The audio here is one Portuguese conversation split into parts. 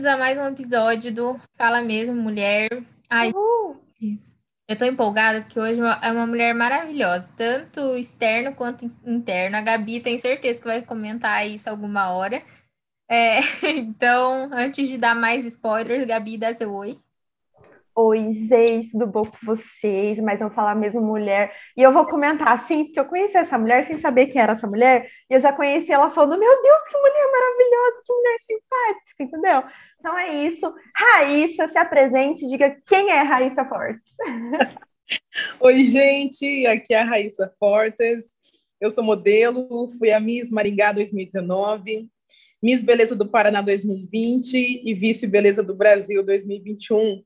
bem-vindos a mais um episódio do Fala Mesmo Mulher. Ai, eu tô empolgada porque hoje é uma mulher maravilhosa, tanto externo quanto interno. A Gabi tem certeza que vai comentar isso alguma hora. É, então, antes de dar mais spoilers, Gabi, dá seu oi. Oi, gente, tudo bom com vocês? Mas eu vou falar mesmo mulher. E eu vou comentar assim, porque eu conheci essa mulher sem saber quem era essa mulher, e eu já conheci ela falando: Meu Deus, que mulher maravilhosa, que mulher simpática, entendeu? Então é isso. Raíssa, se apresente, diga quem é Raíssa Fortes. Oi, gente, aqui é a Raíssa Fortes. Eu sou modelo, fui a Miss Maringá 2019, Miss Beleza do Paraná 2020 e Vice Beleza do Brasil 2021.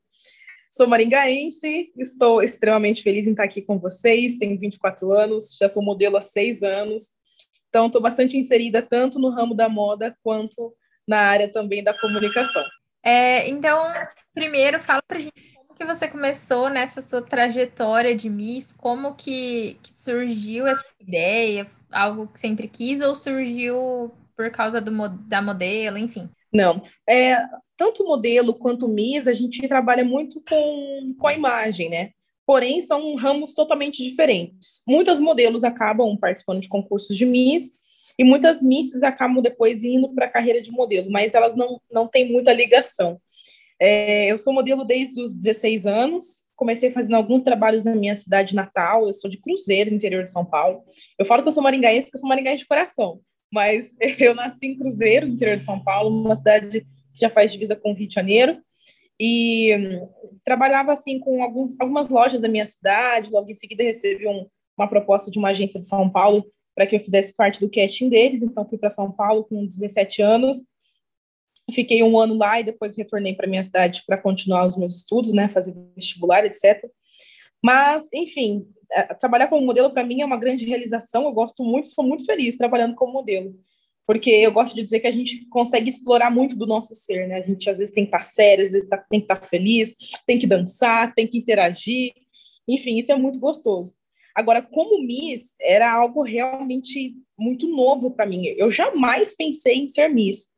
Sou maringaense, estou extremamente feliz em estar aqui com vocês. Tenho 24 anos, já sou modelo há seis anos, então estou bastante inserida tanto no ramo da moda quanto na área também da comunicação. É, então, primeiro, fala para gente como que você começou nessa sua trajetória de Miss, como que, que surgiu essa ideia, algo que sempre quis ou surgiu por causa do, da modelo, enfim? Não, é, tanto modelo quanto Miss, a gente trabalha muito com, com a imagem, né? Porém, são ramos totalmente diferentes. Muitas modelos acabam participando de concursos de Miss e muitas Misses acabam depois indo para a carreira de modelo, mas elas não, não têm muita ligação. É, eu sou modelo desde os 16 anos, comecei fazendo alguns trabalhos na minha cidade natal, eu sou de Cruzeiro, interior de São Paulo. Eu falo que eu sou maringaense porque eu sou maringaense de coração, mas eu nasci em Cruzeiro, no interior de São Paulo, uma cidade que já faz divisa com o Rio de Janeiro, e hum, trabalhava assim com alguns, algumas lojas da minha cidade. Logo em seguida recebi um, uma proposta de uma agência de São Paulo para que eu fizesse parte do casting deles. Então fui para São Paulo com 17 anos, fiquei um ano lá e depois retornei para minha cidade para continuar os meus estudos, né, fazer vestibular, etc. Mas, enfim, trabalhar como modelo para mim é uma grande realização. Eu gosto muito, sou muito feliz trabalhando como modelo porque eu gosto de dizer que a gente consegue explorar muito do nosso ser, né? A gente às vezes tem que estar sério, às vezes tá, tem que estar feliz, tem que dançar, tem que interagir, enfim, isso é muito gostoso. Agora, como Miss, era algo realmente muito novo para mim. Eu jamais pensei em ser Miss.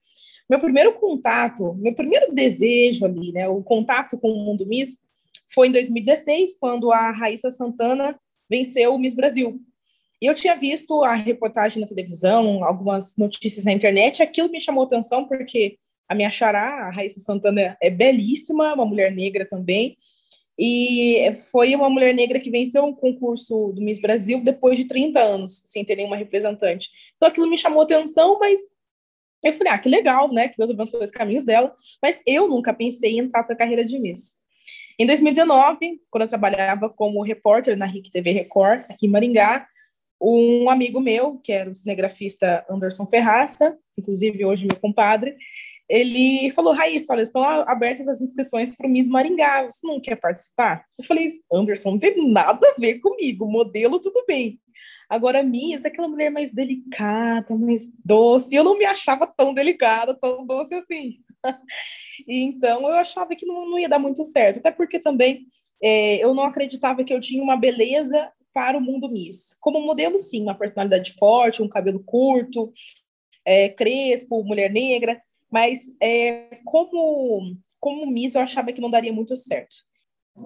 Meu primeiro contato, meu primeiro desejo ali, né, o contato com o mundo Miss, foi em 2016, quando a Raíssa Santana venceu o Miss Brasil. E eu tinha visto a reportagem na televisão, algumas notícias na internet, aquilo me chamou atenção porque a minha xará, a Raíssa Santana, é belíssima, uma mulher negra também, e foi uma mulher negra que venceu um concurso do Miss Brasil depois de 30 anos, sem ter nenhuma representante. Então aquilo me chamou atenção, mas eu falei, ah, que legal, né, que Deus abençoe os caminhos dela, mas eu nunca pensei em entrar para a carreira de Miss. Em 2019, quando eu trabalhava como repórter na RIC TV Record, aqui em Maringá, um amigo meu, que era o cinegrafista Anderson Ferraça, inclusive hoje meu compadre, ele falou, Raíssa, olha, estão abertas as inscrições para o Miss Maringá, você não quer participar? Eu falei, Anderson, não tem nada a ver comigo, modelo tudo bem. Agora, Miss é aquela mulher mais delicada, mais doce, eu não me achava tão delicada, tão doce assim. então, eu achava que não, não, ia dar muito certo, até porque também é, eu não acreditava que eu tinha uma beleza para o mundo Miss. Como modelo, sim, uma personalidade forte, um cabelo curto, é, crespo, mulher negra, mas é, como, como Miss eu achava que não daria muito certo.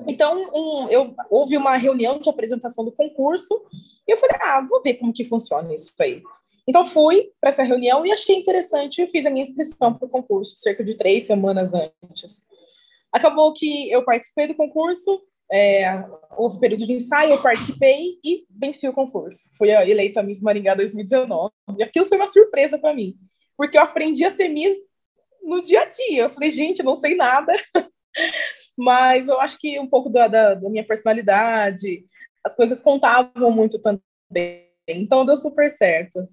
Então, um, eu, houve uma reunião de apresentação do concurso e eu falei, ah, vou ver como que funciona isso aí. Então, fui para essa reunião e achei interessante fiz a minha inscrição para o concurso cerca de três semanas antes. Acabou que eu participei do concurso, é, houve período de ensaio, eu participei e venci o concurso. Fui eleita Miss Maringá 2019. E aquilo foi uma surpresa para mim, porque eu aprendi a ser Miss no dia a dia. Eu falei, gente, não sei nada. Mas eu acho que um pouco da, da, da minha personalidade, as coisas contavam muito também. Então deu super certo.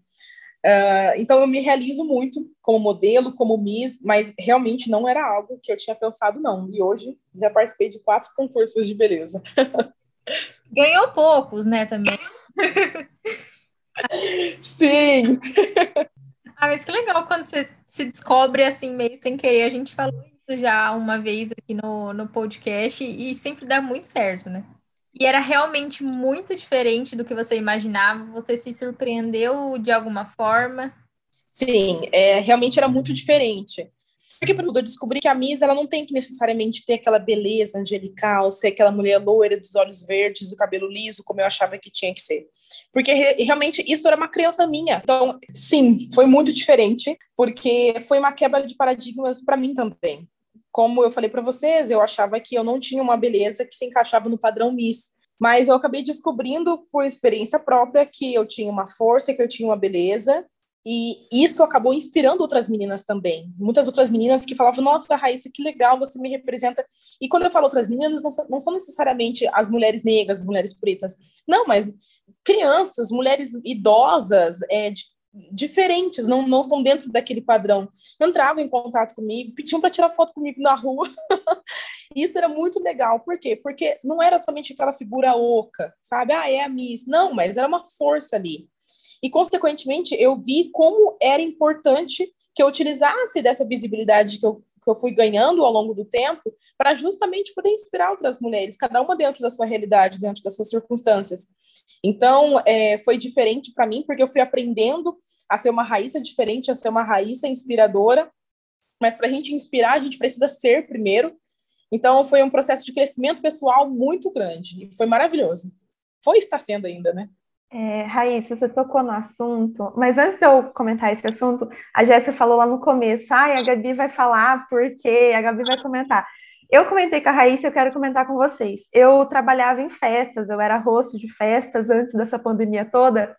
Uh, então eu me realizo muito como modelo, como Miss, mas realmente não era algo que eu tinha pensado, não. E hoje já participei de quatro concursos de beleza. Ganhou poucos, né, também? Sim! Ah, mas que legal quando você se descobre assim, meio sem querer. A gente falou isso já uma vez aqui no, no podcast e sempre dá muito certo, né? E era realmente muito diferente do que você imaginava? Você se surpreendeu de alguma forma? Sim, é, realmente era muito diferente. Porque eu descobri que a Miss ela não tem que necessariamente ter aquela beleza angelical, ser aquela mulher loira dos olhos verdes, o cabelo liso, como eu achava que tinha que ser. Porque realmente isso era uma criança minha. Então, sim, foi muito diferente, porque foi uma quebra de paradigmas para mim também. Como eu falei para vocês, eu achava que eu não tinha uma beleza que se encaixava no padrão Miss. Mas eu acabei descobrindo por experiência própria que eu tinha uma força, que eu tinha uma beleza, e isso acabou inspirando outras meninas também. Muitas outras meninas que falavam: Nossa, Raíssa, que legal, você me representa. E quando eu falo outras meninas, não são, não são necessariamente as mulheres negras, as mulheres pretas. Não, mas crianças, mulheres idosas, é, diferentes, não, não estão dentro daquele padrão. Entravam em contato comigo, pediam para tirar foto comigo na rua. Isso era muito legal. Por quê? Porque não era somente aquela figura oca, sabe? Ah, é a Miss. Não, mas era uma força ali. E, consequentemente, eu vi como era importante que eu utilizasse dessa visibilidade que eu, que eu fui ganhando ao longo do tempo para justamente poder inspirar outras mulheres, cada uma dentro da sua realidade, dentro das suas circunstâncias. Então, é, foi diferente para mim, porque eu fui aprendendo a ser uma raíça diferente, a ser uma raíça inspiradora. Mas para a gente inspirar, a gente precisa ser primeiro. Então, foi um processo de crescimento pessoal muito grande. Foi maravilhoso. Foi está sendo ainda, né? É, Raíssa, você tocou no assunto, mas antes de eu comentar esse assunto, a Jéssica falou lá no começo, ai, a Gabi vai falar porque a Gabi vai comentar. Eu comentei com a Raíssa, eu quero comentar com vocês. Eu trabalhava em festas, eu era rosto de festas antes dessa pandemia toda,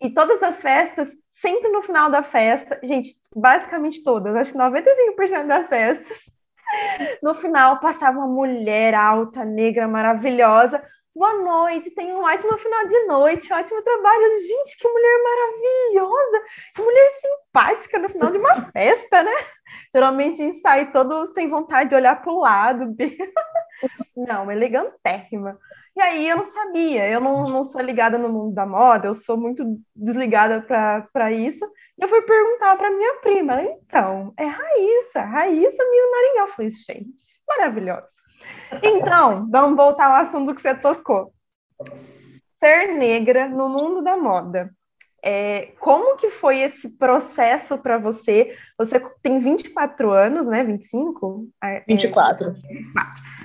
e todas as festas, sempre no final da festa, gente, basicamente todas, acho que 95% das festas, no final passava uma mulher alta, negra, maravilhosa, Boa noite, tenha um ótimo final de noite, ótimo trabalho. Gente, que mulher maravilhosa, que mulher simpática no final de uma festa, né? Geralmente sai todo sem vontade de olhar para o lado. Não, elegantérrima. E aí eu não sabia, eu não, não sou ligada no mundo da moda, eu sou muito desligada para isso. E eu fui perguntar para minha prima, então, é Raíssa, Raíssa Miss Maringá. Eu falei, gente, maravilhosa. Então, vamos voltar ao assunto que você tocou. Ser negra no mundo da moda. É, como que foi esse processo para você? Você tem 24 anos, né? 25? 24. É,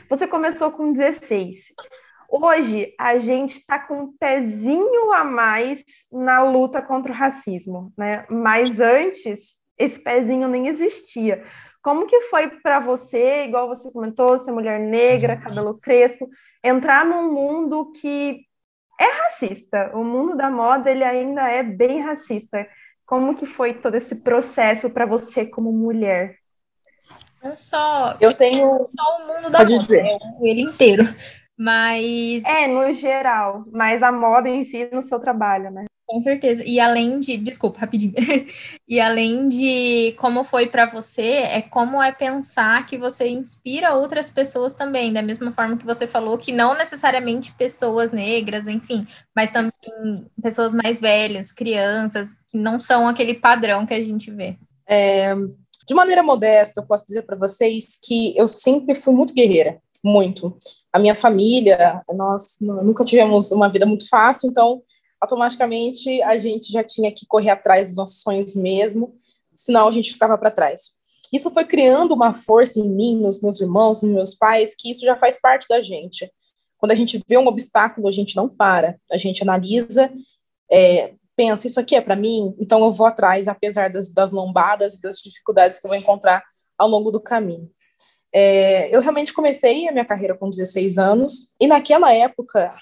você começou com 16. Hoje a gente está com um pezinho a mais na luta contra o racismo, né? Mas antes esse pezinho nem existia. Como que foi para você, igual você comentou, ser mulher negra, cabelo crespo, entrar num mundo que é racista? O mundo da moda ele ainda é bem racista. Como que foi todo esse processo para você como mulher? Não só. Eu tenho. Só o mundo da Pode moda, dizer. ele inteiro. Mas. É, no geral. Mas a moda em si no seu trabalho, né? Com certeza. E além de, desculpa, rapidinho. e além de como foi para você, é como é pensar que você inspira outras pessoas também, da mesma forma que você falou que não necessariamente pessoas negras, enfim, mas também pessoas mais velhas, crianças, que não são aquele padrão que a gente vê. É, de maneira modesta, eu posso dizer para vocês que eu sempre fui muito guerreira, muito. A minha família, nós nunca tivemos uma vida muito fácil, então automaticamente a gente já tinha que correr atrás dos nossos sonhos mesmo, senão a gente ficava para trás. Isso foi criando uma força em mim, nos meus irmãos, nos meus pais, que isso já faz parte da gente. Quando a gente vê um obstáculo, a gente não para, a gente analisa, é, pensa, isso aqui é para mim, então eu vou atrás, apesar das, das lombadas e das dificuldades que eu vou encontrar ao longo do caminho. É, eu realmente comecei a minha carreira com 16 anos, e naquela época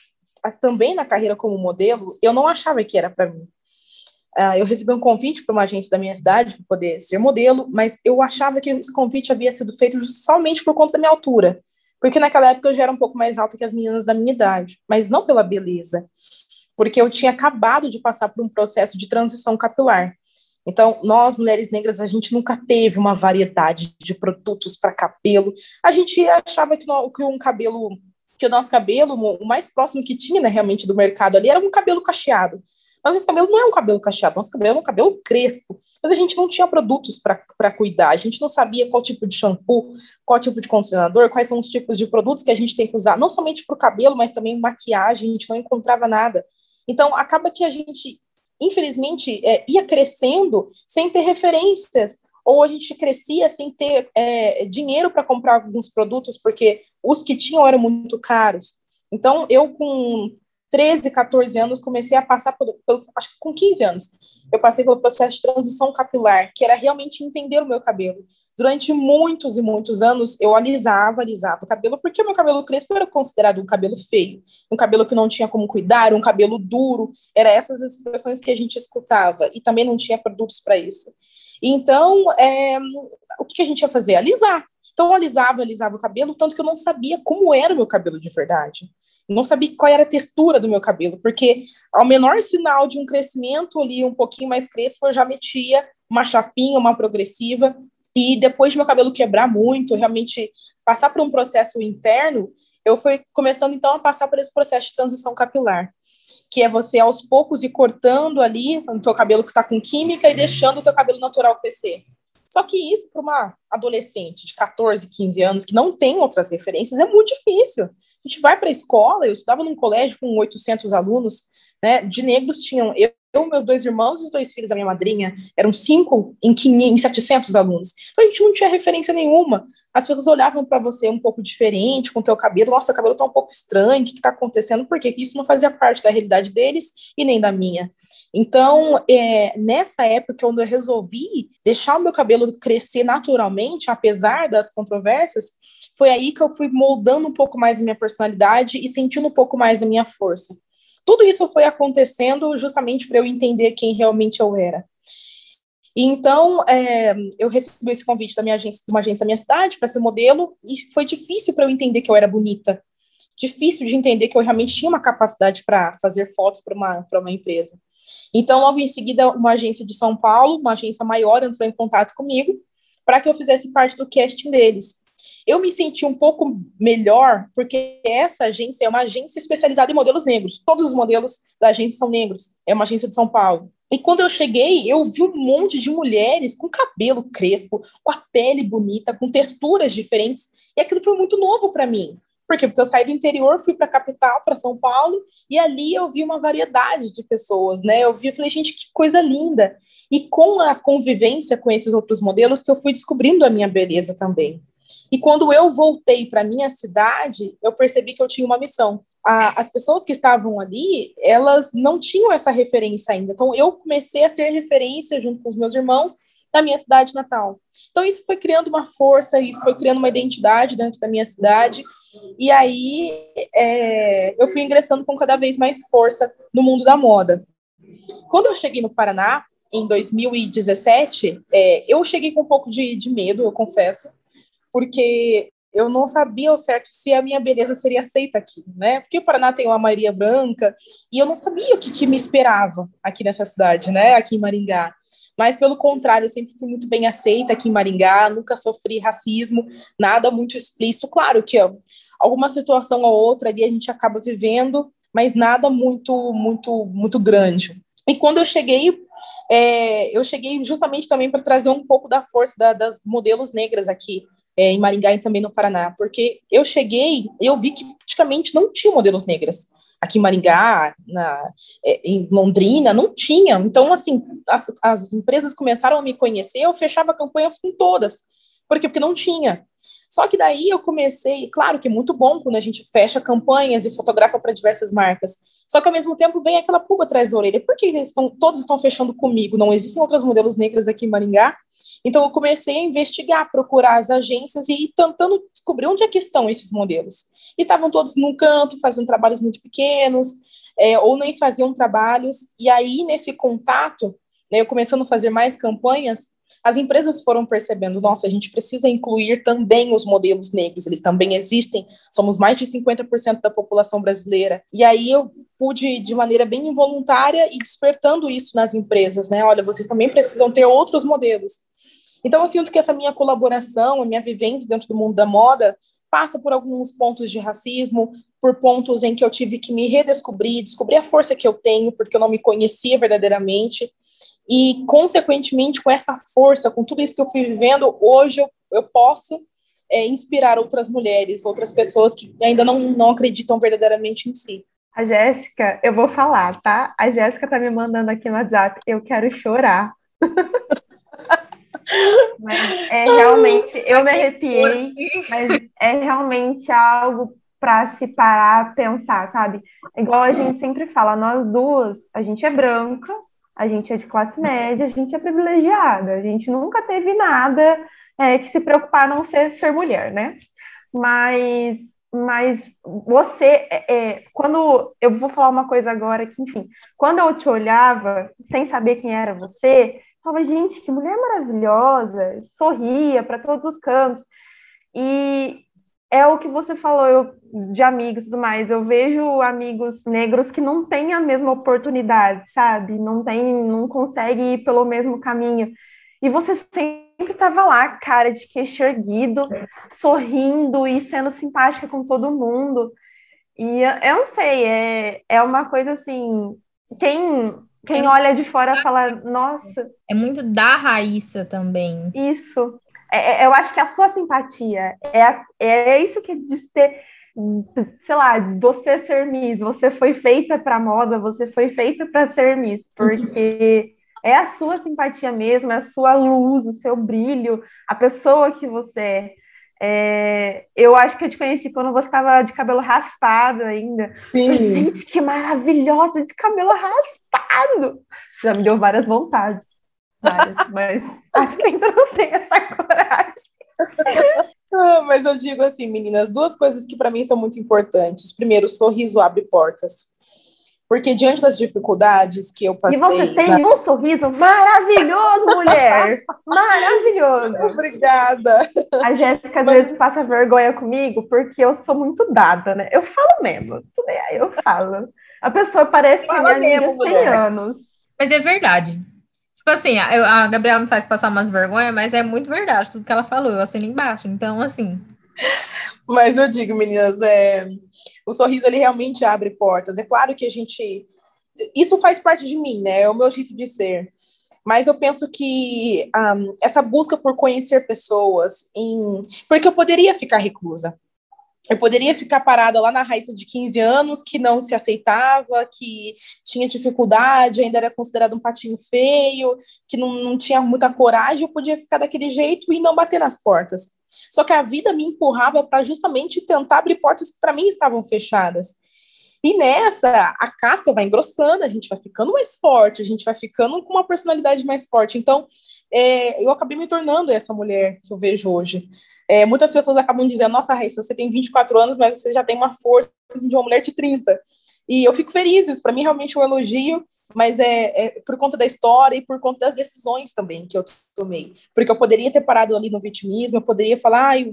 também na carreira como modelo, eu não achava que era para mim. Uh, eu recebi um convite para uma agência da minha cidade para poder ser modelo, mas eu achava que esse convite havia sido feito somente por conta da minha altura, porque naquela época eu já era um pouco mais alta que as meninas da minha idade, mas não pela beleza, porque eu tinha acabado de passar por um processo de transição capilar. Então, nós, mulheres negras, a gente nunca teve uma variedade de produtos para cabelo. A gente achava que, um cabelo que o nosso cabelo, o mais próximo que tinha, né, realmente, do mercado ali, era um cabelo cacheado. Mas nosso cabelo não é um cabelo cacheado, nosso cabelo é um cabelo crespo. Mas a gente não tinha produtos para cuidar, a gente não sabia qual tipo de shampoo, qual tipo de condicionador, quais são os tipos de produtos que a gente tem que usar, não somente para o cabelo, mas também maquiagem, a gente não encontrava nada. Então, acaba que a gente, infelizmente, é, ia crescendo sem ter referências ou a gente crescia sem ter é, dinheiro para comprar alguns produtos, porque os que tinham eram muito caros. Então, eu com 13, 14 anos, comecei a passar por, acho que com 15 anos, eu passei pelo processo de transição capilar, que era realmente entender o meu cabelo. Durante muitos e muitos anos, eu alisava, alisava o cabelo, porque o meu cabelo crespo era considerado um cabelo feio, um cabelo que não tinha como cuidar, um cabelo duro. Era essas expressões que a gente escutava, e também não tinha produtos para isso. Então, é, o que a gente ia fazer? Alisar. Então, eu alisava, alisava o cabelo, tanto que eu não sabia como era o meu cabelo de verdade. não sabia qual era a textura do meu cabelo, porque ao menor sinal de um crescimento ali um pouquinho mais crespo, eu já metia uma chapinha, uma progressiva, e depois de meu cabelo quebrar muito, realmente passar por um processo interno, eu fui começando então a passar por esse processo de transição capilar, que é você aos poucos ir cortando ali o teu cabelo que está com química e deixando o teu cabelo natural crescer. Só que isso para uma adolescente de 14, 15 anos que não tem outras referências é muito difícil. A gente vai para a escola, eu estudava num colégio com 800 alunos, né, de negros tinham eu eu, meus dois irmãos e os dois filhos da minha madrinha, eram cinco em, 500, em 700 alunos. Então a gente não tinha referência nenhuma. As pessoas olhavam para você um pouco diferente, com o teu cabelo. Nossa, o cabelo tá um pouco estranho, o que está acontecendo? Porque isso não fazia parte da realidade deles e nem da minha. Então, é, nessa época, quando eu resolvi deixar o meu cabelo crescer naturalmente, apesar das controvérsias, foi aí que eu fui moldando um pouco mais a minha personalidade e sentindo um pouco mais a minha força. Tudo isso foi acontecendo justamente para eu entender quem realmente eu era. Então, é, eu recebi esse convite da minha agência, de uma agência da minha cidade para ser modelo, e foi difícil para eu entender que eu era bonita. Difícil de entender que eu realmente tinha uma capacidade para fazer fotos para uma, uma empresa. Então, logo em seguida, uma agência de São Paulo, uma agência maior, entrou em contato comigo para que eu fizesse parte do casting deles. Eu me senti um pouco melhor, porque essa agência é uma agência especializada em modelos negros. Todos os modelos da agência são negros. É uma agência de São Paulo. E quando eu cheguei, eu vi um monte de mulheres com cabelo crespo, com a pele bonita, com texturas diferentes. E aquilo foi muito novo para mim. Por quê? Porque eu saí do interior, fui para a capital, para São Paulo, e ali eu vi uma variedade de pessoas, né? Eu vi, eu falei, gente, que coisa linda. E com a convivência com esses outros modelos que eu fui descobrindo a minha beleza também. E quando eu voltei para minha cidade, eu percebi que eu tinha uma missão. A, as pessoas que estavam ali, elas não tinham essa referência ainda. Então, eu comecei a ser referência junto com os meus irmãos na minha cidade natal. Então, isso foi criando uma força, isso foi criando uma identidade dentro da minha cidade. E aí, é, eu fui ingressando com cada vez mais força no mundo da moda. Quando eu cheguei no Paraná, em 2017, é, eu cheguei com um pouco de, de medo, eu confesso, porque eu não sabia ao certo se a minha beleza seria aceita aqui, né? Porque o Paraná tem uma Maria Branca e eu não sabia o que, que, me esperava aqui nessa cidade, né? Aqui em Maringá. Mas pelo contrário, eu sempre fui muito bem aceita aqui em Maringá, nunca sofri racismo, nada muito explícito. Claro que ó, alguma situação ou outra ali a gente acaba vivendo, mas nada muito, muito, muito grande. E quando eu cheguei, é, eu cheguei justamente também para trazer um pouco da força da, das modelos negras aqui é, em Maringá e também no Paraná, porque eu cheguei, eu vi que praticamente não tinha modelos negras. Aqui em Maringá, na, é, em Londrina, não tinha. Então, assim, as, as empresas começaram a me conhecer, eu fechava campanhas com todas. Por quê? Porque não tinha. Só que daí eu comecei, claro que é muito bom quando a gente fecha campanhas e fotografa para diversas marcas. Só que ao mesmo tempo vem aquela pulga atrás da orelha. Por que eles estão, todos estão fechando comigo? Não existem outras modelos negras aqui em Maringá? Então eu comecei a investigar, procurar as agências e ir tentando descobrir onde é que estão esses modelos. Estavam todos num canto, fazendo trabalhos muito pequenos, é, ou nem faziam trabalhos. E aí, nesse contato, né, eu começando a fazer mais campanhas, as empresas foram percebendo, nossa, a gente precisa incluir também os modelos negros, eles também existem, somos mais de 50% da população brasileira. E aí eu pude, de maneira bem involuntária, e despertando isso nas empresas, né? Olha, vocês também precisam ter outros modelos. Então, eu sinto que essa minha colaboração, a minha vivência dentro do mundo da moda, passa por alguns pontos de racismo, por pontos em que eu tive que me redescobrir, descobrir a força que eu tenho, porque eu não me conhecia verdadeiramente. E, consequentemente, com essa força, com tudo isso que eu fui vivendo, hoje eu, eu posso é, inspirar outras mulheres, outras pessoas que ainda não, não acreditam verdadeiramente em si. A Jéssica, eu vou falar, tá? A Jéssica tá me mandando aqui no WhatsApp, eu quero chorar. Mas é realmente, eu me arrepiei, mas é realmente algo para se parar, pensar, sabe? Igual a gente sempre fala, nós duas, a gente é branca, a gente é de classe média, a gente é privilegiada, a gente nunca teve nada é, que se preocupar a não ser ser mulher, né? Mas, mas você, é, é, quando eu vou falar uma coisa agora que, enfim, quando eu te olhava sem saber quem era você, eu falava, gente, que mulher maravilhosa, sorria para todos os cantos. E é o que você falou eu, de amigos e tudo mais. Eu vejo amigos negros que não têm a mesma oportunidade, sabe? Não tem, não conseguem ir pelo mesmo caminho. E você sempre estava lá, cara de queixo erguido, sorrindo e sendo simpática com todo mundo. E eu não sei, é, é uma coisa assim. Quem, quem é olha de fora fala, nossa. É muito da Raíssa também. Isso. É, é, eu acho que a sua simpatia é, é isso que de ser, sei lá, você ser Miss, você foi feita para moda, você foi feita para ser Miss, porque é a sua simpatia mesmo, é a sua luz, o seu brilho, a pessoa que você é. É, eu acho que eu te conheci quando você estava de cabelo raspado ainda. Sim. Gente, que maravilhosa de cabelo raspado! Já me deu várias vontades várias, mas acho que ainda não tenho essa coragem. Ah, mas eu digo assim, meninas, duas coisas que para mim são muito importantes. Primeiro, o sorriso abre portas. Porque diante das dificuldades que eu passei. E você tem na... um sorriso maravilhoso, mulher! maravilhoso! Obrigada! A Jéssica às Mas... vezes passa vergonha comigo porque eu sou muito dada, né? Eu falo mesmo, tudo aí eu falo. A pessoa parece que Fala minha amiga tem anos. Mas é verdade. Tipo assim, a, a Gabriela me faz passar umas vergonhas, mas é muito verdade tudo que ela falou, eu assino embaixo. Então, assim. Mas eu digo, meninas, é, o sorriso ele realmente abre portas. É claro que a gente. Isso faz parte de mim, né? É o meu jeito de ser. Mas eu penso que um, essa busca por conhecer pessoas, em... porque eu poderia ficar reclusa. Eu poderia ficar parada lá na Raíssa de 15 anos, que não se aceitava, que tinha dificuldade, ainda era considerado um patinho feio, que não, não tinha muita coragem, eu podia ficar daquele jeito e não bater nas portas. Só que a vida me empurrava para justamente tentar abrir portas que para mim estavam fechadas. E nessa, a casca vai engrossando, a gente vai ficando mais forte, a gente vai ficando com uma personalidade mais forte. Então, é, eu acabei me tornando essa mulher que eu vejo hoje. É, muitas pessoas acabam dizendo, nossa, Raíssa, você tem 24 anos, mas você já tem uma força assim, de uma mulher de 30. E eu fico feliz, isso para mim realmente é um elogio, mas é, é, por conta da história e por conta das decisões também que eu tomei. Porque eu poderia ter parado ali no vitimismo, eu poderia falar, ai,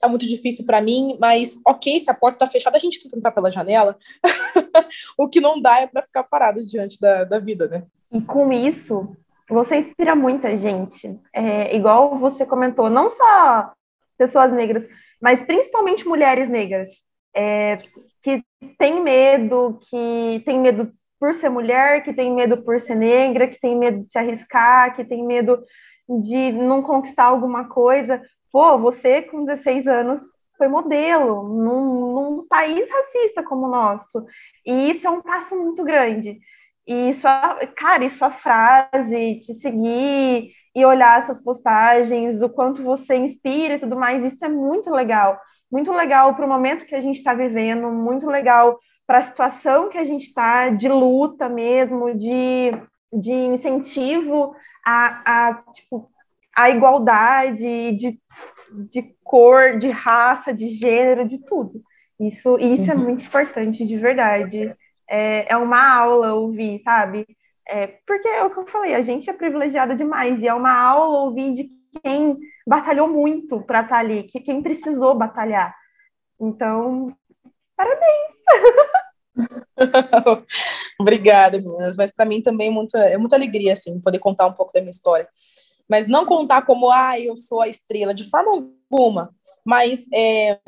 tá muito difícil para mim, mas ok, se a porta tá fechada, a gente tem que entrar pela janela. o que não dá é para ficar parado diante da, da vida, né? E com isso, você inspira muita gente. É, igual você comentou, não só pessoas negras, mas principalmente mulheres negras, é, que têm medo, que têm medo por ser mulher, que tem medo por ser negra, que tem medo de se arriscar, que tem medo de não conquistar alguma coisa. Pô, você com 16 anos foi modelo num, num país racista como o nosso. E isso é um passo muito grande. E só, cara, e sua frase, te seguir e olhar essas postagens, o quanto você inspira e tudo mais, isso é muito legal. Muito legal para o momento que a gente está vivendo, muito legal para a situação que a gente está, de luta mesmo, de, de incentivo à, a tipo, a igualdade de, de cor, de raça, de gênero, de tudo. Isso, isso é uhum. é muito importante, de verdade é, é uma aula ouvir, sabe? É, porque é o que eu falei, a gente é privilegiada demais, e é uma aula ouvir de quem batalhou muito para estar tá ali, que quem precisou batalhar. Então, parabéns! Obrigada, meninas. Mas para mim também é muita, é muita alegria, assim, poder contar um pouco da minha história. Mas não contar como, ah, eu sou a estrela, de forma alguma. Mas é,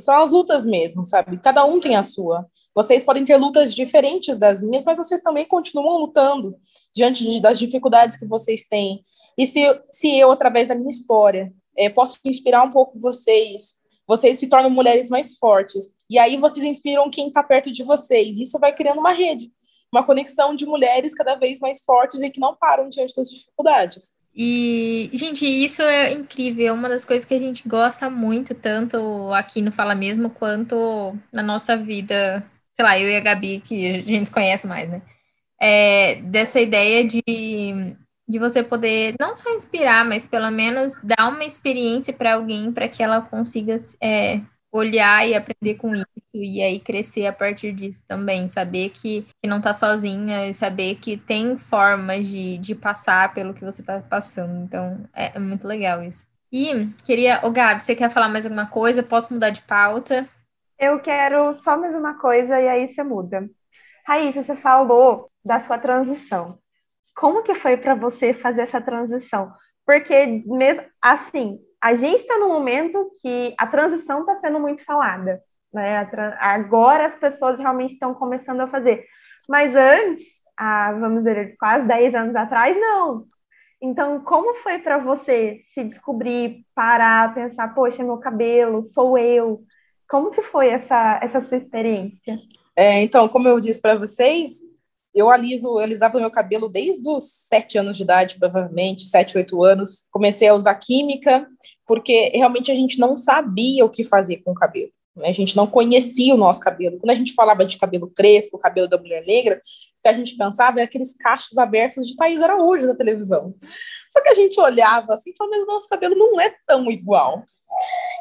são as lutas mesmo, sabe? Cada um tem a sua. Vocês podem ter lutas diferentes das minhas, mas vocês também continuam lutando diante de, das dificuldades que vocês têm. E se, se eu, através da minha história, é, posso inspirar um pouco vocês, vocês se tornam mulheres mais fortes. E aí vocês inspiram quem está perto de vocês. Isso vai criando uma rede, uma conexão de mulheres cada vez mais fortes e que não param diante das dificuldades. E, gente, isso é incrível, é uma das coisas que a gente gosta muito, tanto aqui no Fala Mesmo, quanto na nossa vida, sei lá, eu e a Gabi, que a gente conhece mais, né? É, dessa ideia de, de você poder não só inspirar, mas pelo menos dar uma experiência para alguém para que ela consiga é, olhar e aprender com isso e aí crescer a partir disso também, saber que, que não tá sozinha e saber que tem formas de, de passar pelo que você tá passando. Então, é, é muito legal isso. E queria, ô Gabi, você quer falar mais alguma coisa? Posso mudar de pauta? Eu quero só mais uma coisa e aí você muda. Raíssa, você falou da sua transição. Como que foi para você fazer essa transição? Porque mesmo assim, a gente está num momento que a transição está sendo muito falada. Né? Agora as pessoas realmente estão começando a fazer. Mas antes, há, vamos dizer, quase 10 anos atrás, não. Então, como foi para você se descobrir, parar, pensar, poxa, meu cabelo, sou eu? Como que foi essa, essa sua experiência? É, então, como eu disse para vocês, eu aliso, eu alisava meu cabelo desde os sete anos de idade, provavelmente, sete, oito anos. Comecei a usar química, porque realmente a gente não sabia o que fazer com o cabelo. Né? A gente não conhecia o nosso cabelo. Quando a gente falava de cabelo crespo, cabelo da mulher negra, o que a gente pensava era aqueles cachos abertos de Thaís Araújo na televisão. Só que a gente olhava assim e falava, mas nosso cabelo não é tão igual.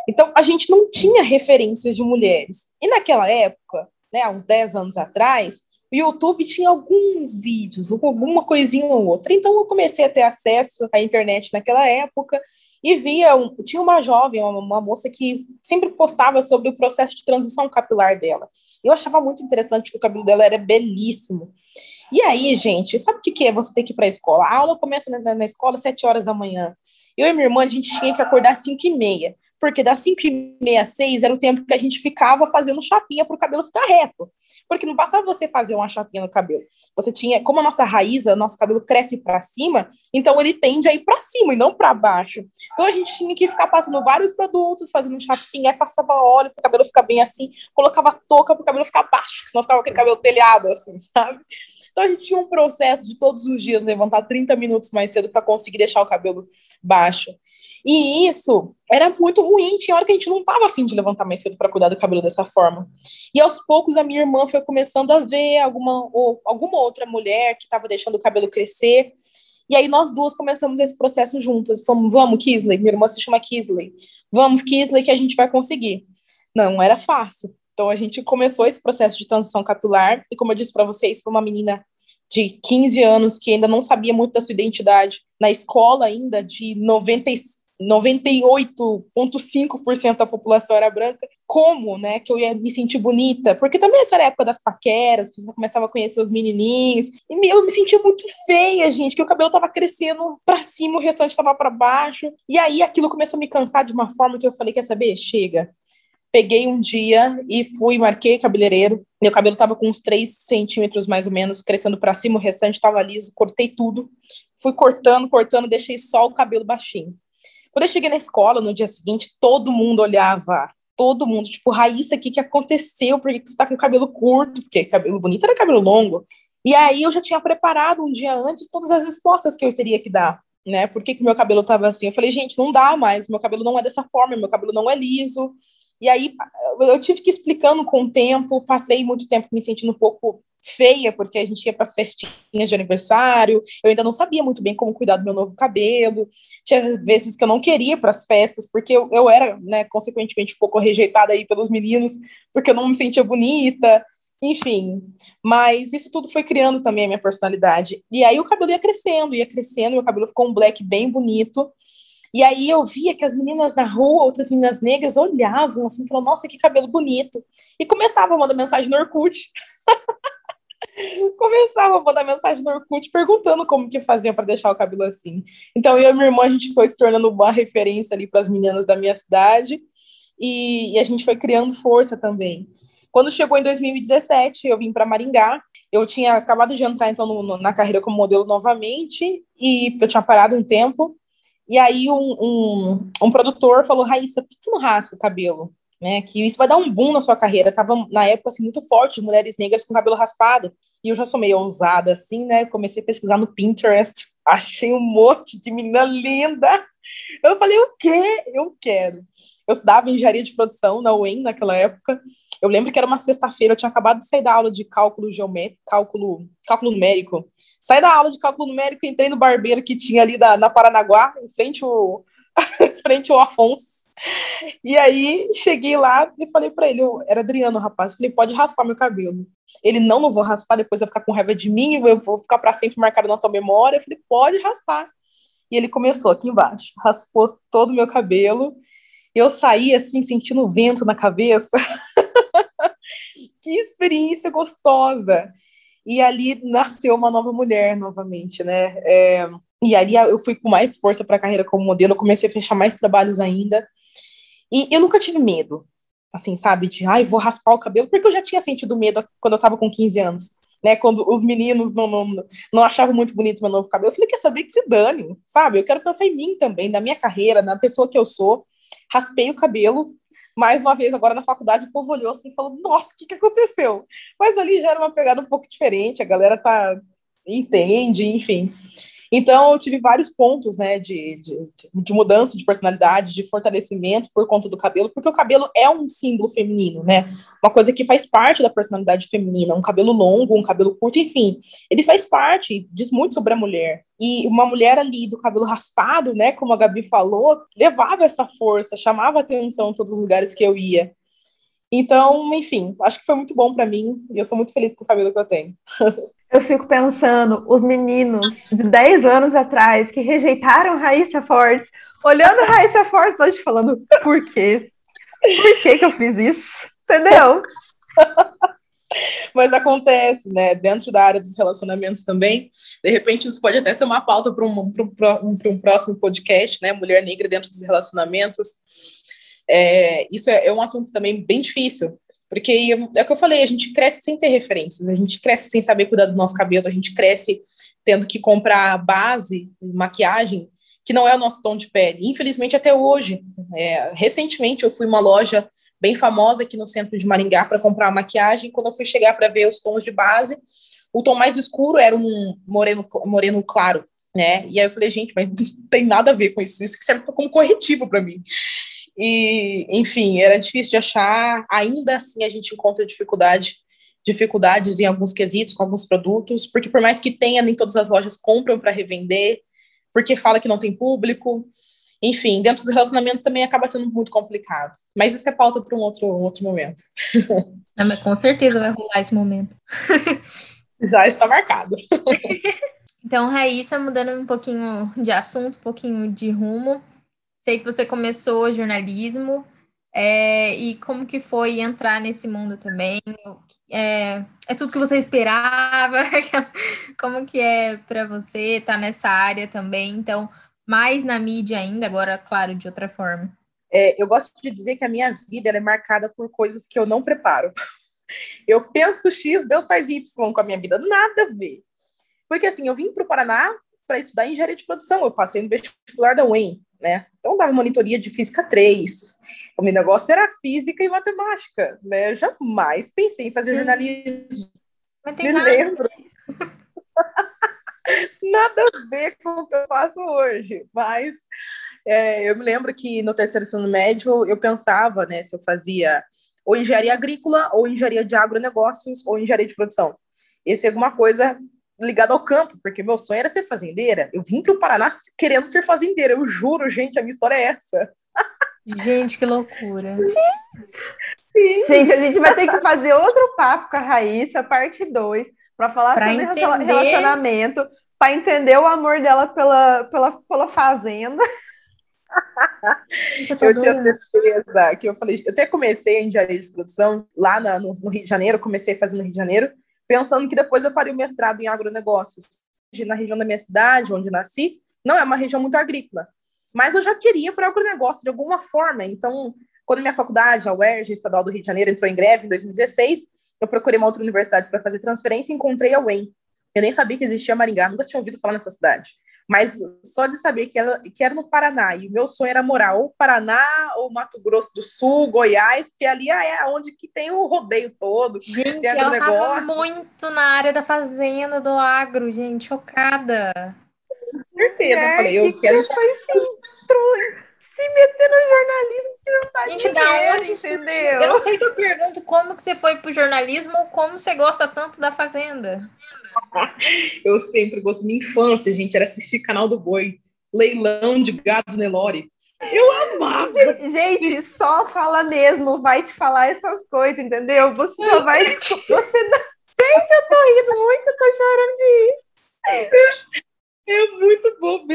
Então, a gente não tinha referências de mulheres. E naquela época, né, há uns 10 anos atrás, o YouTube tinha alguns vídeos, alguma coisinha ou outra. Então eu comecei a ter acesso à internet naquela época e via, um, tinha uma jovem, uma, uma, moça que sempre postava sobre o processo de transição capilar dela. Eu achava muito interessante que o cabelo dela era belíssimo. E aí, gente, sabe o que, que é você ter que ir para a escola? A aula começa na, na escola às 7 horas da manhã. Eu e minha irmã, a gente tinha que acordar às 5 e meia porque das 5 e meia, 6 era o tempo que a gente ficava fazendo chapinha para o cabelo ficar reto. Porque não bastava você fazer uma chapinha no cabelo. Você tinha, como a nossa raiz, o nosso cabelo cresce para cima, então ele tende a ir para cima e não para baixo. Então a gente tinha que ficar passando vários produtos, fazendo chapinha, aí passava óleo para o cabelo ficar bem assim, colocava touca para o cabelo ficar baixo, senão ficava aquele cabelo telhado, assim, sabe? Então a gente tinha um processo de todos os dias levantar 30 minutos mais cedo para conseguir deixar o cabelo baixo. E isso era muito ruim, tinha hora que a gente não estava afim de levantar mais cedo para cuidar do cabelo dessa forma. E aos poucos a minha irmã foi começando a ver alguma, ou, alguma outra mulher que estava deixando o cabelo crescer. E aí nós duas começamos esse processo juntas. Fomos, vamos, Kisley, minha irmã se chama Kisley. Vamos, Kisley, que a gente vai conseguir. Não era fácil. Então a gente começou esse processo de transição capilar, e como eu disse para vocês, para uma menina de 15 anos que ainda não sabia muito da sua identidade, na escola ainda de 90 98,5% da população era branca, como, né, que eu ia me sentir bonita? Porque também essa era a época das paqueras, que você começava a conhecer os menininhos, e eu me sentia muito feia, gente, que o cabelo tava crescendo para cima, o restante tava para baixo, e aí aquilo começou a me cansar de uma forma que eu falei, quer saber? Chega. Peguei um dia e fui, marquei cabeleireiro. Meu cabelo estava com uns 3 centímetros mais ou menos, crescendo para cima, o restante estava liso, cortei tudo. Fui cortando, cortando, deixei só o cabelo baixinho. Quando eu cheguei na escola, no dia seguinte, todo mundo olhava. Todo mundo, tipo, Raíssa, o que, que aconteceu? Por que, que você tá com cabelo curto? Porque cabelo bonito era cabelo longo. E aí eu já tinha preparado um dia antes todas as respostas que eu teria que dar, né? Por que, que meu cabelo tava assim? Eu falei, gente, não dá mais, meu cabelo não é dessa forma, meu cabelo não é liso. E aí eu tive que ir explicando com o tempo, passei muito tempo me sentindo um pouco feia, porque a gente ia para as festinhas de aniversário, eu ainda não sabia muito bem como cuidar do meu novo cabelo, tinha vezes que eu não queria para as festas, porque eu, eu era, né, consequentemente, um pouco rejeitada aí pelos meninos, porque eu não me sentia bonita, enfim, mas isso tudo foi criando também a minha personalidade, e aí o cabelo ia crescendo, ia crescendo, meu cabelo ficou um black bem bonito, e aí eu via que as meninas na rua, outras meninas negras, olhavam assim, falavam, nossa, que cabelo bonito. E começavam a mandar mensagem no Orkut. começava a mandar mensagem no Orkut perguntando como que fazia para deixar o cabelo assim. Então, eu e minha irmã, a gente foi se tornando uma referência ali para as meninas da minha cidade e, e, a gente foi criando força também. Quando chegou em 2017, eu vim para Maringá. Eu tinha acabado de entrar, então, no, na carreira como modelo novamente e eu tinha parado um tempo. E aí, um, um, um produtor falou, Raíssa, por que você não raspa o cabelo? Né? Que isso vai dar um boom na sua carreira. Tava na época assim muito forte, mulheres negras com cabelo raspado. E eu já sou meio ousada assim, né? Comecei a pesquisar no Pinterest, achei um monte de menina linda. Eu falei, o quê? Eu quero. Eu estudava engenharia de produção na UEM naquela época. Eu lembro que era uma sexta-feira, eu tinha acabado de sair da aula de cálculo geométrico, cálculo, cálculo numérico. Saí da aula de cálculo numérico, entrei no barbeiro que tinha ali da, na Paranaguá, em frente ao, frente ao Afonso. E aí cheguei lá e falei para ele, era Adriano, rapaz, falei, pode raspar meu cabelo. Ele, não, não vou raspar, depois vai ficar com raiva de mim, eu vou ficar para sempre marcado na tua memória. Eu falei, pode raspar. E ele começou aqui embaixo, raspou todo o meu cabelo. Eu saí assim, sentindo vento na cabeça. que experiência gostosa! E ali nasceu uma nova mulher novamente, né? É, e ali eu fui com mais força para a carreira como modelo, comecei a fechar mais trabalhos ainda. E eu nunca tive medo, assim, sabe? De, ai, vou raspar o cabelo, porque eu já tinha sentido medo quando eu estava com 15 anos. Né, quando os meninos não, não, não achavam muito bonito meu novo cabelo, eu falei, quer saber que se dane, sabe? Eu quero pensar em mim também, na minha carreira, na pessoa que eu sou. Raspei o cabelo, mais uma vez, agora na faculdade, o povo olhou assim e falou: Nossa, o que, que aconteceu? Mas ali já era uma pegada um pouco diferente, a galera tá entende, enfim. Então, eu tive vários pontos, né, de, de, de, mudança de personalidade, de fortalecimento por conta do cabelo, porque o cabelo é um símbolo feminino, né? Uma coisa que faz parte da personalidade feminina, um cabelo longo, um cabelo curto, enfim, ele faz parte, diz muito sobre a mulher. E uma mulher ali do cabelo raspado, né, como a Gabi falou, levava essa força, chamava atenção em todos os lugares que eu ia. Então, enfim, acho que foi muito bom para mim e eu sou muito feliz com o cabelo que eu tenho. eu fico pensando, os meninos de 10 anos atrás que rejeitaram Raíssa Fortes, olhando Raíssa Fortes hoje falando, por quê? Por que que eu fiz isso? Entendeu? Mas acontece, né? Dentro da área dos relacionamentos também. De repente, isso pode até ser uma pauta para um, um, um, próximo podcast, né? Mulher negra dentro dos relacionamentos. É, isso é, é um assunto também bem difícil, porque é o que eu falei, a gente cresce sem ter referências, a gente cresce sem saber cuidar do nosso cabelo, a gente cresce tendo que comprar base, maquiagem, que não é o nosso tom de pele. Infelizmente, até hoje. É, recentemente, eu fui uma loja bem famosa aqui no centro de Maringá para comprar maquiagem. Quando eu fui chegar para ver os tons de base, o tom mais escuro era um moreno, moreno claro, né? E aí eu falei, gente, mas não tem nada a ver com isso, isso serve como corretivo para mim. E, enfim, era difícil de achar. Ainda assim, a gente encontra dificuldade, dificuldades em alguns quesitos, com alguns produtos, porque por mais que tenha, nem todas as lojas compram para revender, porque fala que não tem público. Enfim, dentro dos relacionamentos também acaba sendo muito complicado. Mas isso é pauta para um outro, um outro momento. Não, mas com certeza vai rolar esse momento. Já está marcado. Então, Raíssa, mudando um pouquinho de assunto, um pouquinho de rumo, Sei que você começou jornalismo, é, e como que foi entrar nesse mundo também? É, é tudo que você esperava? como que é para você estar tá nessa área também? Então, mais na mídia ainda, agora, claro, de outra forma. É, eu gosto de dizer que a minha vida é marcada por coisas que eu não preparo. Eu penso X, Deus faz Y com a minha vida. Nada a ver. Porque assim, eu vim para o Paraná para estudar engenharia de produção. Eu passei no vestibular da UEM né? Então dava monitoria de física 3. O meu negócio era física e matemática, né? Eu jamais pensei em fazer hum. jornalismo. Mas tem Me nada. lembro. nada a ver com o que eu faço hoje, mas é, eu me lembro que no terceiro ensino médio eu pensava, né, se eu fazia ou engenharia agrícola, ou engenharia de agronegócios, ou engenharia de produção. Esse é alguma coisa ligado ao campo, porque meu sonho era ser fazendeira. Eu vim para o Paraná querendo ser fazendeira. Eu juro, gente, a minha história é essa. Gente, que loucura. Sim. Gente, a gente vai ter que fazer outro papo com a Raíssa, parte 2, para falar pra sobre entender... relacionamento, para entender o amor dela pela, pela, pela fazenda. eu, eu tinha certeza que eu falei, eu até comecei a engenharia de produção lá na, no, no Rio de Janeiro, comecei a fazer no Rio de Janeiro, pensando que depois eu faria o mestrado em agronegócios. Na região da minha cidade, onde nasci, não é uma região muito agrícola, mas eu já queria para agronegócio de alguma forma. Então, quando minha faculdade, a UERJ, Estadual do Rio de Janeiro, entrou em greve em 2016, eu procurei uma outra universidade para fazer transferência e encontrei a UEM. Eu nem sabia que existia Maringá, nunca tinha ouvido falar nessa cidade. Mas só de saber que era, que era no Paraná, e o meu sonho era morar ou Paraná, ou Mato Grosso do Sul, Goiás, porque ali é onde que tem o rodeio todo. Gente, eu tava muito na área da fazenda, do agro, gente, chocada. Com certeza, é, eu falei, eu que quero... Que foi se, se meter no jornalismo que não tá Gente, da onde entendeu? Eu não sei se eu pergunto como que você foi pro jornalismo ou como você gosta tanto da fazenda. Eu sempre gosto, minha infância, gente, era assistir canal do boi, leilão de gado Nelore. Eu amava. Gente, só fala mesmo, vai te falar essas coisas, entendeu? Você só vai. Você não... Gente, eu tô rindo muito, tô chorando de ir. É muito bom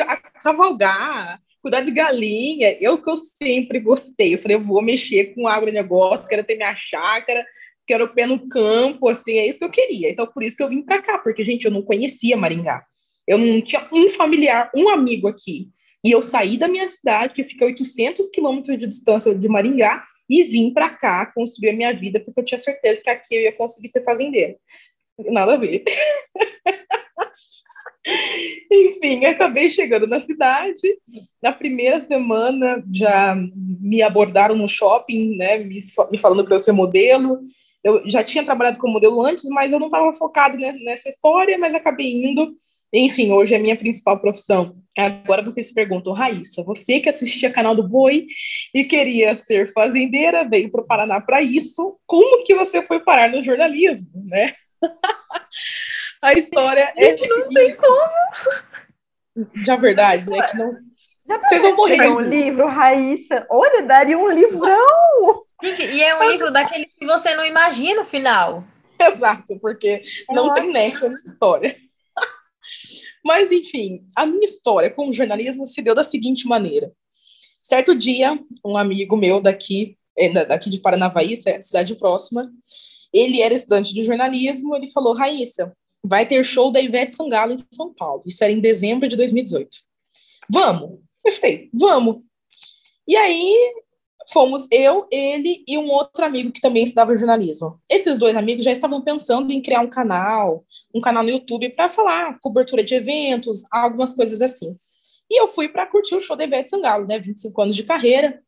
cavalgar, cuidar de galinha. Eu que eu sempre gostei. Eu falei, eu vou mexer com agronegócio, quero ter minha chácara, quero pé no campo, assim, é isso que eu queria. Então, por isso que eu vim para cá, porque, gente, eu não conhecia Maringá. Eu não tinha um familiar, um amigo aqui. E eu saí da minha cidade, que fica a 800 quilômetros de distância de Maringá, e vim para cá construir a minha vida, porque eu tinha certeza que aqui eu ia conseguir ser fazendeira. Nada a ver. Enfim, acabei chegando na cidade. Na primeira semana já me abordaram no shopping, né, me, me falando para eu ser modelo eu já tinha trabalhado como modelo antes, mas eu não estava focado nessa história, mas acabei indo. Enfim, hoje é a minha principal profissão. Agora vocês se perguntam, Raíssa, você que assistia canal do Boi e queria ser fazendeira, veio para o Paraná para isso, como que você foi parar no jornalismo, né? a história é. Gente, não tem como! Já verdade, é que não. Já vocês vão morrer. um livro, Raíssa. Olha, daria um livrão! Gente, e é um livro daquele que você não imagina o final. Exato, porque não tem nexo nessa história. Mas, enfim, a minha história com o jornalismo se deu da seguinte maneira. Certo dia, um amigo meu daqui, é, daqui de Paranavaí, cidade próxima, ele era estudante de jornalismo, ele falou, Raíssa, vai ter show da Ivete Sangalo em São Paulo. Isso era em dezembro de 2018. Vamos? Eu falei, vamos. E aí fomos eu, ele e um outro amigo que também estudava jornalismo. Esses dois amigos já estavam pensando em criar um canal, um canal no YouTube para falar cobertura de eventos, algumas coisas assim. E eu fui para curtir o show da Ivete Sangalo, né, 25 anos de carreira.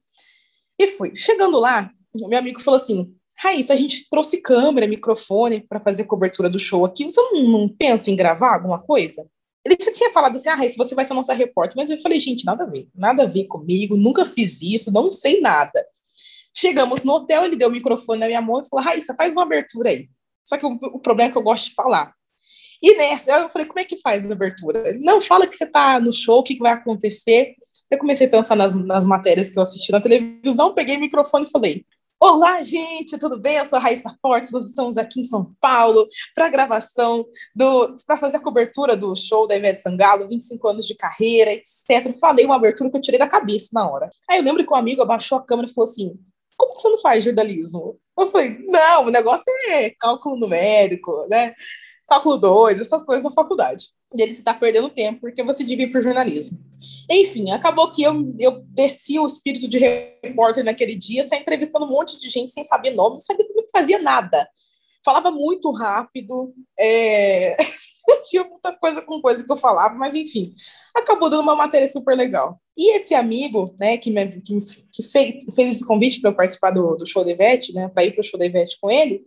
E fui. Chegando lá, meu amigo falou assim: Raíssa, a gente trouxe câmera, microfone para fazer cobertura do show aqui. Você não, não pensa em gravar alguma coisa? Ele já tinha falado assim, ah, Raíssa, você vai ser nossa repórter. Mas eu falei, gente, nada a ver, nada a ver comigo, nunca fiz isso, não sei nada. Chegamos no hotel, ele deu o microfone na minha mão e falou, Raíssa, faz uma abertura aí. Só que o, o problema é que eu gosto de falar. E nessa, eu falei, como é que faz a abertura? Ele, não, fala que você tá no show, o que, que vai acontecer. Eu comecei a pensar nas, nas matérias que eu assisti na televisão, peguei o microfone e falei, Olá, gente, tudo bem? Eu sou Raíssa Fortes, nós estamos aqui em São Paulo para a gravação, para fazer a cobertura do show da Ivete Sangalo, 25 anos de carreira, etc. Falei uma abertura que eu tirei da cabeça na hora. Aí eu lembro que um amigo abaixou a câmera e falou assim: Como você não faz jornalismo? Eu falei: Não, o negócio é cálculo numérico, né? Cálculo 2, essas coisas na faculdade dele se está perdendo tempo, porque você devia ir para o jornalismo. Enfim, acabou que eu, eu desci o espírito de repórter naquele dia, saí entrevistando um monte de gente sem saber nome, não sabia como fazia nada. Falava muito rápido, é... tinha muita coisa com coisa que eu falava, mas enfim, acabou dando uma matéria super legal. E esse amigo, né, que, me, que, que fez, fez esse convite para eu participar do, do show da Ivete, né, para ir para o show da Ivete com ele,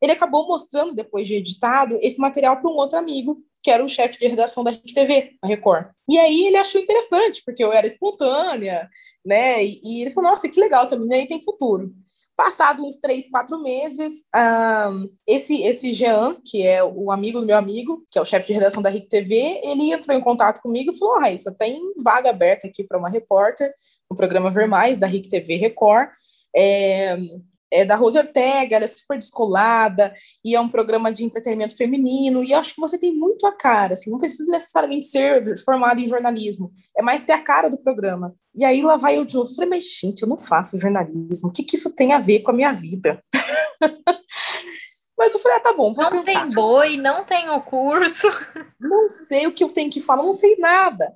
ele acabou mostrando, depois de editado, esse material para um outro amigo, que era o chefe de redação da Rede TV, a Record. E aí ele achou interessante, porque eu era espontânea, né? E, e ele falou: nossa, que legal, essa menina aí tem futuro. Passado uns três, quatro meses, um, esse, esse Jean, que é o amigo do meu amigo, que é o chefe de redação da RIC TV, ele entrou em contato comigo e falou: Raíssa, tem vaga aberta aqui para uma repórter no programa Ver Mais, da RIC TV Record. É, é da Rose Ortega, ela é super descolada, e é um programa de entretenimento feminino, e acho que você tem muito a cara, assim, não precisa necessariamente ser formada em jornalismo, é mais ter a cara do programa. E aí lá vai eu de novo, falei, mas gente, eu não faço jornalismo, o que, que isso tem a ver com a minha vida? Mas eu falei, ah, tá bom, vou Não tentar. tem boi, não tem o curso. Não sei o que eu tenho que falar, não sei nada.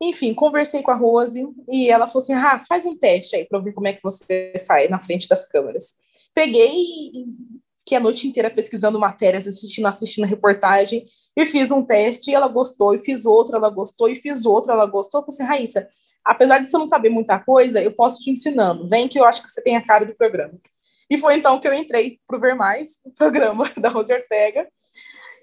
Enfim, conversei com a Rose e ela falou assim: ah, faz um teste aí para ver como é que você sai na frente das câmeras. Peguei e fiquei a noite inteira pesquisando matérias, assistindo, assistindo reportagem, e fiz um teste e ela gostou, e fiz outro, ela gostou, e fiz outro, ela gostou. Eu falei assim, Raíssa, apesar de você não saber muita coisa, eu posso te ensinando. Vem que eu acho que você tem a cara do programa. E foi então que eu entrei para Ver Mais, o programa da Rose Ortega,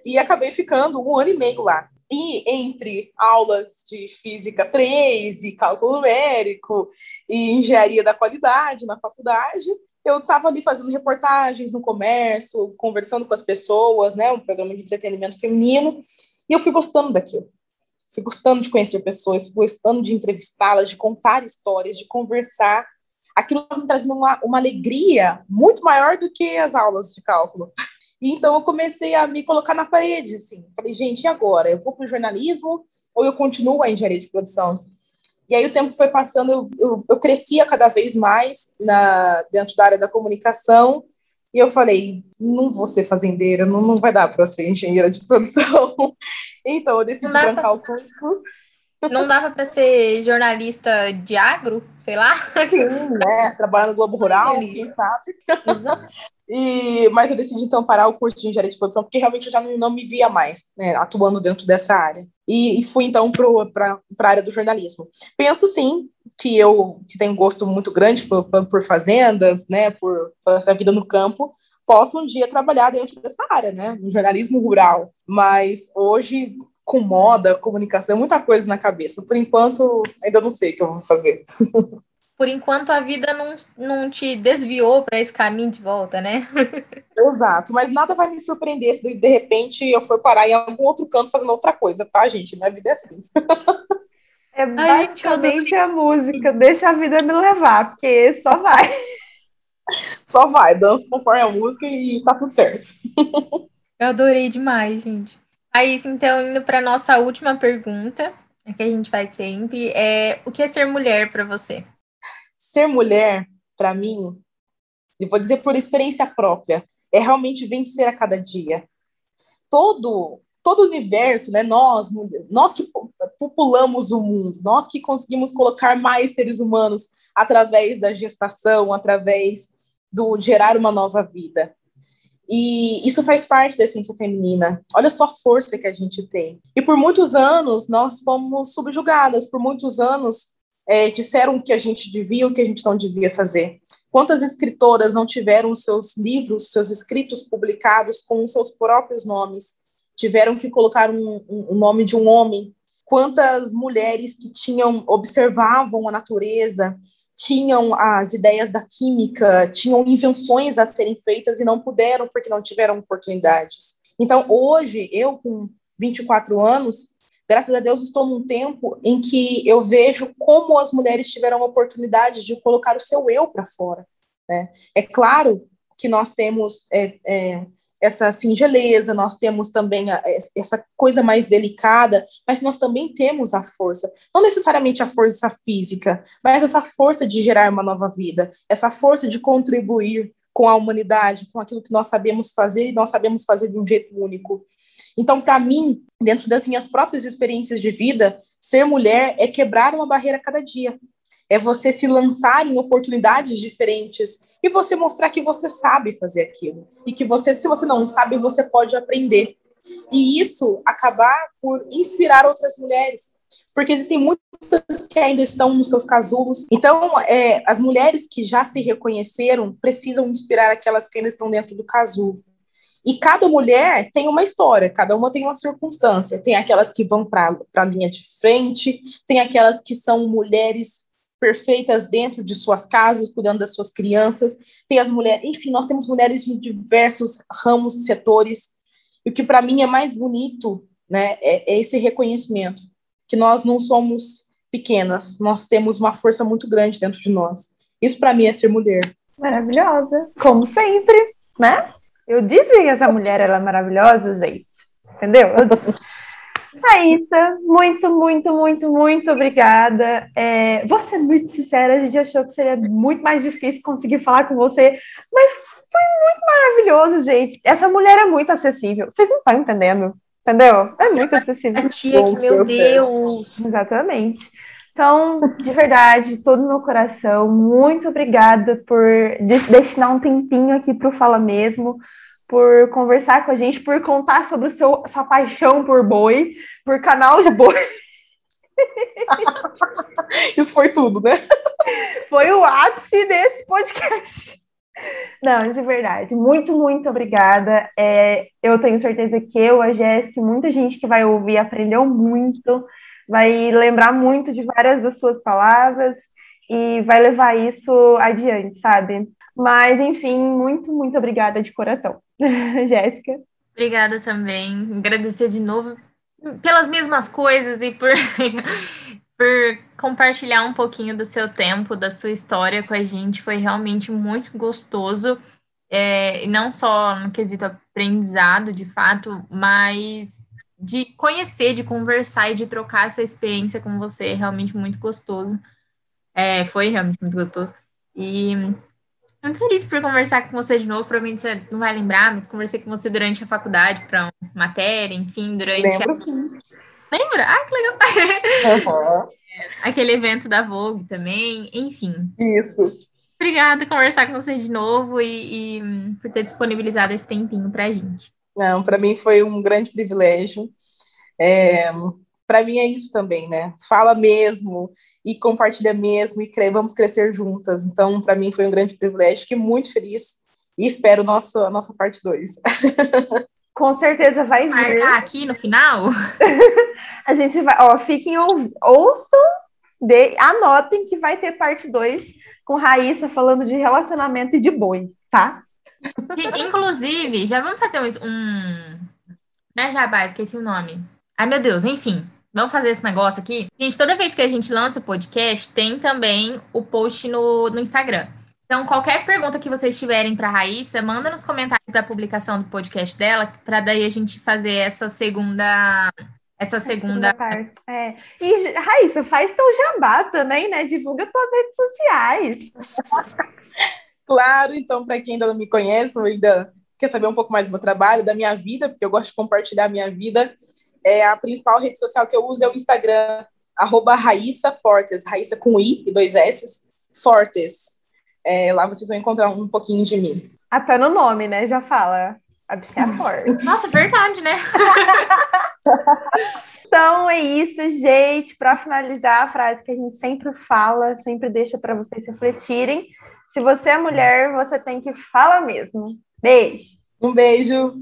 e acabei ficando um ano e meio lá. E entre aulas de física 3 e cálculo numérico e engenharia da qualidade na faculdade, eu estava ali fazendo reportagens no comércio, conversando com as pessoas, né, um programa de entretenimento feminino, e eu fui gostando daquilo. Fui gostando de conhecer pessoas, fui gostando de entrevistá-las, de contar histórias, de conversar. Aquilo me trazendo uma, uma alegria muito maior do que as aulas de cálculo. E então eu comecei a me colocar na parede, assim. Falei, gente, e agora? Eu vou para o jornalismo ou eu continuo a engenharia de produção? E aí o tempo foi passando, eu, eu, eu crescia cada vez mais na, dentro da área da comunicação, e eu falei, não vou ser fazendeira, não, não vai dar para ser engenheira de produção. então eu decidi trancar pra... o curso. Não dava para ser jornalista de agro, sei lá? Sim, né? Trabalhar no Globo Rural, quem sabe. E, mas eu decidi então parar o curso de engenharia de produção porque realmente eu já não, não me via mais né, atuando dentro dessa área. E, e fui então para a área do jornalismo. Penso sim que eu que tenho gosto muito grande por, por fazendas, né, por, por essa vida no campo, posso um dia trabalhar dentro dessa área, né, no jornalismo rural. Mas hoje com moda, comunicação, muita coisa na cabeça. Por enquanto, ainda não sei o que eu vou fazer. por enquanto a vida não, não te desviou para esse caminho de volta, né? Exato, mas nada vai me surpreender se de repente eu for parar em algum outro canto fazendo outra coisa, tá, gente? Minha vida é assim. É basicamente a música, deixa a vida me levar, porque só vai. Só vai, dança conforme a música e tá tudo certo. Eu adorei demais, gente. Aí, então, indo para nossa última pergunta, que a gente faz sempre, é o que é ser mulher para você? Ser mulher, para mim, e vou dizer por experiência própria, é realmente vencer a cada dia. Todo todo o universo, né? Nós, nós que populamos o mundo, nós que conseguimos colocar mais seres humanos através da gestação, através do gerar uma nova vida. E isso faz parte da essência feminina. Olha só a força que a gente tem. E por muitos anos nós fomos subjugadas, por muitos anos é, disseram o que a gente devia, o que a gente não devia fazer. Quantas escritoras não tiveram seus livros, seus escritos publicados com seus próprios nomes? Tiveram que colocar um, um, um nome de um homem. Quantas mulheres que tinham observavam a natureza, tinham as ideias da química, tinham invenções a serem feitas e não puderam porque não tiveram oportunidades. Então, hoje, eu com 24 anos, graças a Deus estou num tempo em que eu vejo como as mulheres tiveram a oportunidade de colocar o seu eu para fora. Né? É claro que nós temos é, é, essa singeleza, nós temos também a, essa coisa mais delicada, mas nós também temos a força, não necessariamente a força física, mas essa força de gerar uma nova vida, essa força de contribuir com a humanidade, com aquilo que nós sabemos fazer e nós sabemos fazer de um jeito único. Então, para mim, dentro das minhas próprias experiências de vida, ser mulher é quebrar uma barreira cada dia. É você se lançar em oportunidades diferentes e você mostrar que você sabe fazer aquilo. E que você, se você não sabe, você pode aprender. E isso acabar por inspirar outras mulheres. Porque existem muitas que ainda estão nos seus casulos. Então, é, as mulheres que já se reconheceram precisam inspirar aquelas que ainda estão dentro do casulo. E cada mulher tem uma história, cada uma tem uma circunstância. Tem aquelas que vão para a linha de frente, tem aquelas que são mulheres perfeitas dentro de suas casas, cuidando das suas crianças. Tem as mulheres, enfim, nós temos mulheres de diversos ramos, setores. E o que para mim é mais bonito, né, é, é esse reconhecimento que nós não somos pequenas, nós temos uma força muito grande dentro de nós. Isso para mim é ser mulher. Maravilhosa, como sempre, né? Eu disse que essa mulher era é maravilhosa, gente. Entendeu? Raíssa, muito, muito, muito, muito obrigada. É, vou ser muito sincera, a gente achou que seria muito mais difícil conseguir falar com você, mas foi muito maravilhoso, gente. Essa mulher é muito acessível. Vocês não estão entendendo, entendeu? É muito acessível. Tia, que meu Deus! Exatamente. Então, de verdade, todo meu coração, muito obrigada por destinar um tempinho aqui para o Fala Mesmo por conversar com a gente, por contar sobre o seu, sua paixão por boi, por canal de boi. Isso foi tudo, né? Foi o ápice desse podcast. Não, de verdade. Muito, muito obrigada. É, eu tenho certeza que eu, a Jéssica, muita gente que vai ouvir aprendeu muito, vai lembrar muito de várias das suas palavras e vai levar isso adiante, sabe? Mas, enfim, muito, muito obrigada de coração. Jéssica. Obrigada também. Agradecer de novo pelas mesmas coisas e por, por compartilhar um pouquinho do seu tempo, da sua história com a gente. Foi realmente muito gostoso. É, não só no quesito aprendizado, de fato, mas de conhecer, de conversar e de trocar essa experiência com você. É realmente muito gostoso. É, foi realmente muito gostoso. E muito feliz por conversar com você de novo. Provavelmente você não vai lembrar, mas conversei com você durante a faculdade para uma matéria, enfim, durante. Lembro, a... sim. Lembra? Ah, que legal! Uhum. Aquele evento da Vogue também, enfim. Isso. Obrigada por conversar com você de novo e, e por ter disponibilizado esse tempinho para a gente. Não, para mim foi um grande privilégio. É, para mim é isso também, né? Fala mesmo e compartilha mesmo e cre vamos crescer juntas. Então, para mim foi um grande privilégio, fiquei muito feliz e espero nosso, a nossa parte 2. Com certeza vai vir. Marcar aqui no final? a gente vai, ó, fiquem ou, ouçam, de, anotem que vai ter parte 2 com Raíssa falando de relacionamento e de boi, tá? Inclusive, já vamos fazer um, um né, Jabá, esqueci o nome. Ai, meu Deus, enfim. Vamos fazer esse negócio aqui? Gente, toda vez que a gente lança o podcast, tem também o post no, no Instagram. Então, qualquer pergunta que vocês tiverem para a Raíssa, manda nos comentários da publicação do podcast dela, para daí a gente fazer essa segunda. Essa segunda, segunda parte. É. E, Raíssa, faz teu jabá também, né? Divulga tuas redes sociais. claro, então, para quem ainda não me conhece, ou ainda quer saber um pouco mais do meu trabalho, da minha vida, porque eu gosto de compartilhar a minha vida, é, a principal rede social que eu uso é o Instagram, arroba Raíssa Fortes, Raíssa com I e dois S, Fortes. É, lá vocês vão encontrar um pouquinho de mim. Até no nome, né? Já fala. A bichinha é forte. Nossa, verdade, né? então é isso, gente. Para finalizar, a frase que a gente sempre fala, sempre deixa para vocês refletirem. Se você é mulher, você tem que falar mesmo. Beijo. Um beijo.